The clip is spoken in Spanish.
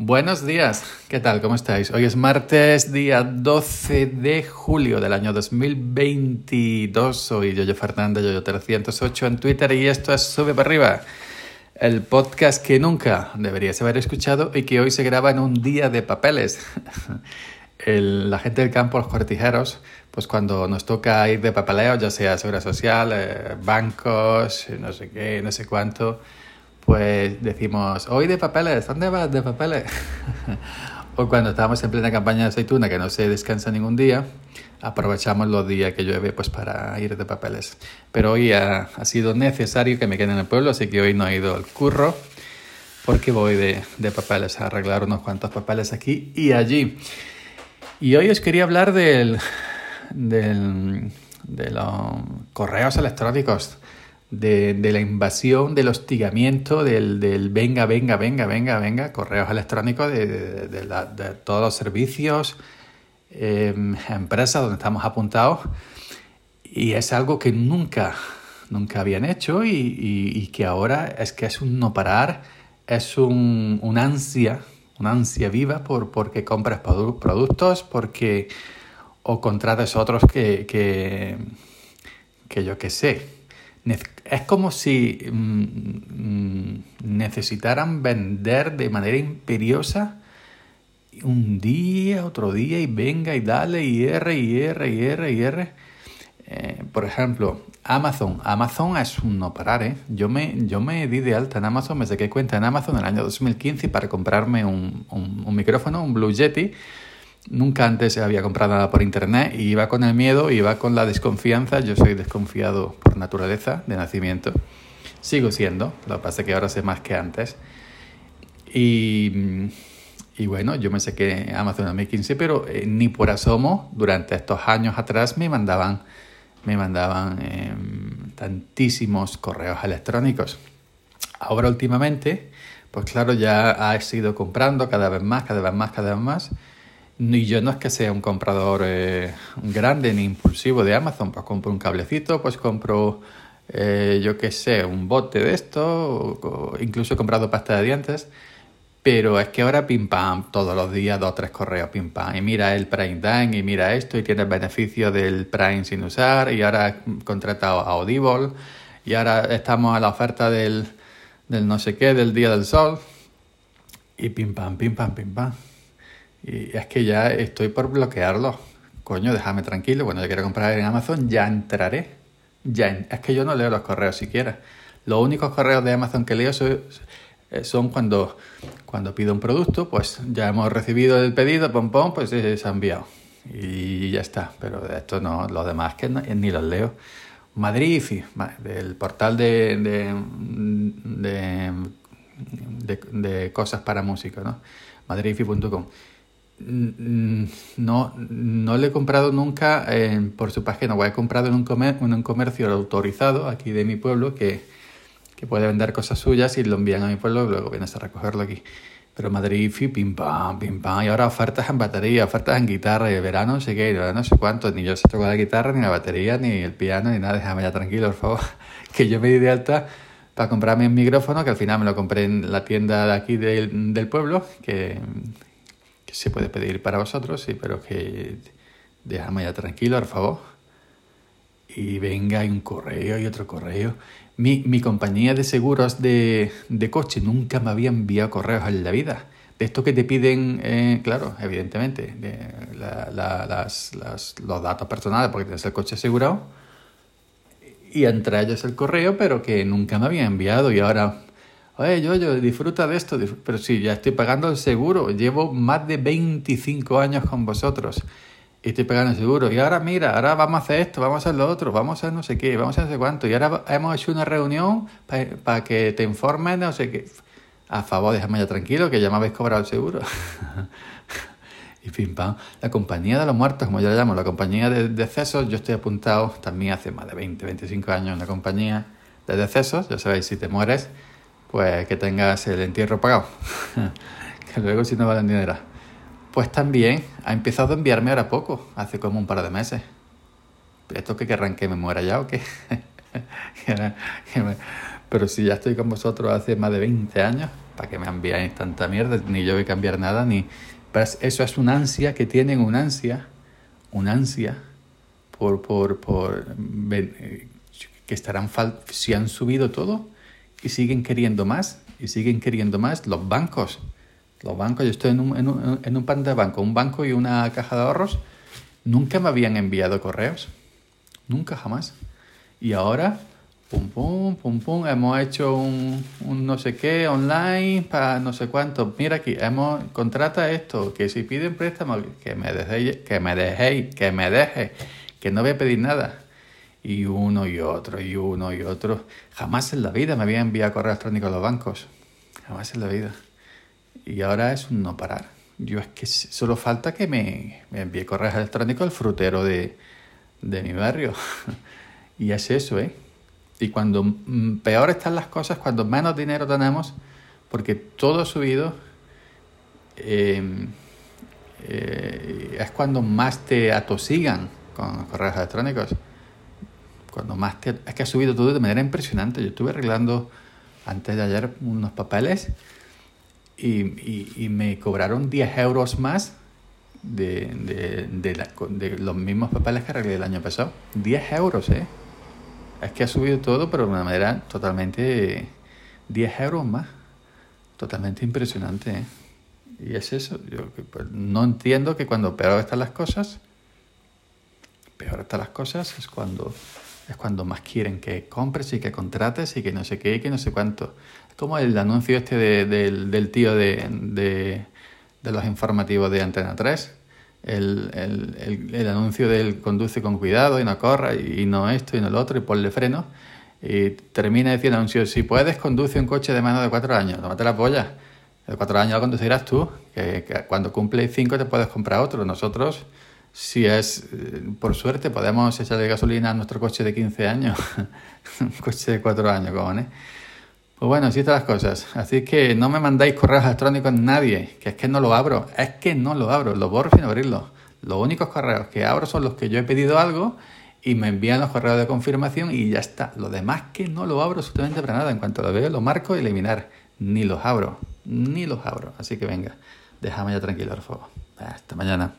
Buenos días, ¿qué tal? ¿Cómo estáis? Hoy es martes, día 12 de julio del año 2022. Soy Yoyo Fernández, Yoyo308 en Twitter y esto es Sube para arriba, el podcast que nunca deberías haber escuchado y que hoy se graba en un día de papeles. El, la gente del campo, los cortijeros, pues cuando nos toca ir de papeleo, ya sea seguridad social, eh, bancos, no sé qué, no sé cuánto, pues decimos, hoy de papeles, ¿dónde vas de papeles? o cuando estamos en plena campaña de aceituna, que no se descansa ningún día, aprovechamos los días que llueve pues para ir de papeles. Pero hoy ha, ha sido necesario que me quede en el pueblo, así que hoy no he ido al curro, porque voy de, de papeles a arreglar unos cuantos papeles aquí y allí. Y hoy os quería hablar del, del, de los correos electrónicos de, la invasión, del hostigamiento, del, del, venga, venga, venga, venga, venga, correos electrónicos de, de, todos los servicios, eh, empresas donde estamos apuntados. Y es algo que nunca, nunca habían hecho y, y, que ahora es que es un no parar, es un, un ansia, una ansia viva por porque compras productos, porque o contrates otros que, que, que yo qué sé, es como si mm, necesitaran vender de manera imperiosa un día, otro día, y venga y dale, y R, y R, y R, y R. Eh, por ejemplo, Amazon. Amazon es un no parar, ¿eh? Yo me, yo me di de alta en Amazon, me saqué cuenta en Amazon en el año 2015 para comprarme un, un, un micrófono, un Blue Yeti, Nunca antes había comprado nada por internet y iba con el miedo, iba con la desconfianza. Yo soy desconfiado por naturaleza, de nacimiento. Sigo siendo, lo que pasa es que ahora sé más que antes. Y, bueno, yo me saqué Amazon en 2015, pero eh, ni por asomo, durante estos años atrás me mandaban, me mandaban eh, tantísimos correos electrónicos. Ahora últimamente, pues claro, ya ha ido comprando cada vez más, cada vez más, cada vez más. Y yo no es que sea un comprador eh, grande ni impulsivo de Amazon, pues compro un cablecito, pues compro, eh, yo qué sé, un bote de esto, incluso he comprado pasta de dientes, pero es que ahora pim pam, todos los días dos o tres correos pim pam, y mira el Prime Time, y mira esto, y tienes beneficio del Prime sin usar, y ahora he contratado a Audible, y ahora estamos a la oferta del, del no sé qué, del Día del Sol, y pim pam, pim pam, pim pam. Y es que ya estoy por bloquearlo. Coño, déjame tranquilo. Bueno, yo quiero comprar en Amazon, ya entraré. Ya Es que yo no leo los correos siquiera. Los únicos correos de Amazon que leo son, son cuando, cuando pido un producto, pues ya hemos recibido el pedido, pom pom, pues se ha enviado. Y ya está. Pero esto no, los demás que no, ni los leo. Madrid, del portal de, de, de, cosas para música, ¿no? madrifi.com no, no le he comprado nunca eh, por su página web. He comprado en un, comer, en un comercio autorizado aquí de mi pueblo que, que, puede vender cosas suyas y lo envían a mi pueblo y luego vienes a recogerlo aquí. Pero Madrid, pim pam, pim pam. Y ahora ofertas en batería, ofertas en guitarra. de verano no sé qué, no sé cuánto. Ni yo sé tocar la guitarra, ni la batería, ni el piano, ni nada. Déjame ya tranquilo, por favor. que yo me di de alta para comprarme un micrófono que al final me lo compré en la tienda de aquí del, del pueblo, que se puede pedir para vosotros, sí, pero que déjame ya tranquilo, por favor. Y venga, hay un correo y otro correo. Mi, mi compañía de seguros de, de, coche nunca me había enviado correos en la vida. De esto que te piden, eh, claro, evidentemente, de la, la, las, las, los datos personales porque tienes el coche asegurado. Y entre ellos el correo, pero que nunca me había enviado y ahora Oye, yo, yo, disfruta de esto, pero sí, ya estoy pagando el seguro, llevo más de 25 años con vosotros y estoy pagando el seguro. Y ahora mira, ahora vamos a hacer esto, vamos a hacer lo otro, vamos a hacer no sé qué, vamos a hacer no sé cuánto. Y ahora hemos hecho una reunión para pa que te informen, no sé qué. A favor, déjame ya tranquilo, que ya me habéis cobrado el seguro. y pim pam. La compañía de los muertos, como yo la llamo, la compañía de decesos, yo estoy apuntado también hace más de 20, 25 años en la compañía de decesos. Ya sabéis, si te mueres pues que tengas el entierro pagado, que luego si no valen dinero. Pues también ha empezado a enviarme ahora poco, hace como un par de meses. ¿Esto que querrán que me muera ya o qué? Pero si ya estoy con vosotros hace más de 20 años, ¿para qué me enviáis tanta mierda? Ni yo voy a cambiar nada, ni... Pero eso es una ansia que tienen, una ansia, una ansia por, por, por eh, que estarán si han subido todo y siguen queriendo más y siguen queriendo más los bancos. Los bancos yo estoy en un, en un, en un pan de banco un banco y una caja de ahorros nunca me habían enviado correos nunca jamás. Y ahora pum pum pum pum hemos hecho un, un no sé qué online para no sé cuánto. Mira aquí hemos contrata esto que si piden préstamo que me dejéis que me dejéis que me deje que no voy a pedir nada. Y uno y otro, y uno y otro. Jamás en la vida me había enviado correo electrónico a los bancos. Jamás en la vida. Y ahora es un no parar. Yo es que solo falta que me, me envíe correos electrónicos el frutero de, de mi barrio. y es eso, ¿eh? Y cuando peor están las cosas, cuando menos dinero tenemos, porque todo ha subido, eh, eh, es cuando más te atosigan con correos electrónicos. Cuando más es que ha subido todo de manera impresionante. Yo estuve arreglando antes de ayer unos papeles y, y, me cobraron 10 euros más de, de, de, los mismos papeles que arreglé el año pasado. 10 euros, ¿eh? Es que ha subido todo, pero de una manera totalmente... 10 euros más. Totalmente impresionante, ¿eh? Y es eso. Yo pues, no entiendo que cuando peor están las cosas, peor están las cosas es cuando, es cuando más quieren que compres y que contrates y que no sé qué y que no sé cuánto. Es como el anuncio este del, del, tío de, de, de, los informativos de Antena 3. El, el, el, anuncio del conduce con cuidado y no corra y, no esto y no lo otro y ponle freno. Y termina diciendo anuncio, si puedes conduce un coche de menos de cuatro años, tómate la polla. De cuatro años lo conducirás tú, que, que cuando cumple cinco te puedes comprar otro. Nosotros si es, eh, por suerte, podemos echarle gasolina a nuestro coche de 15 años, un coche de 4 años, ¿cómo no? Pues bueno, así están las cosas. Así que no me mandáis correos electrónicos nadie, que es que no lo abro, es que no lo abro, lo borro sin abrirlo. Los únicos correos que abro son los que yo he pedido algo y me envían los correos de confirmación y ya está. Lo demás que no lo abro absolutamente para nada. En cuanto lo veo, lo marco y eliminar. Ni los abro, ni los abro. Así que venga, déjame ya tranquilo, por favor. Hasta mañana.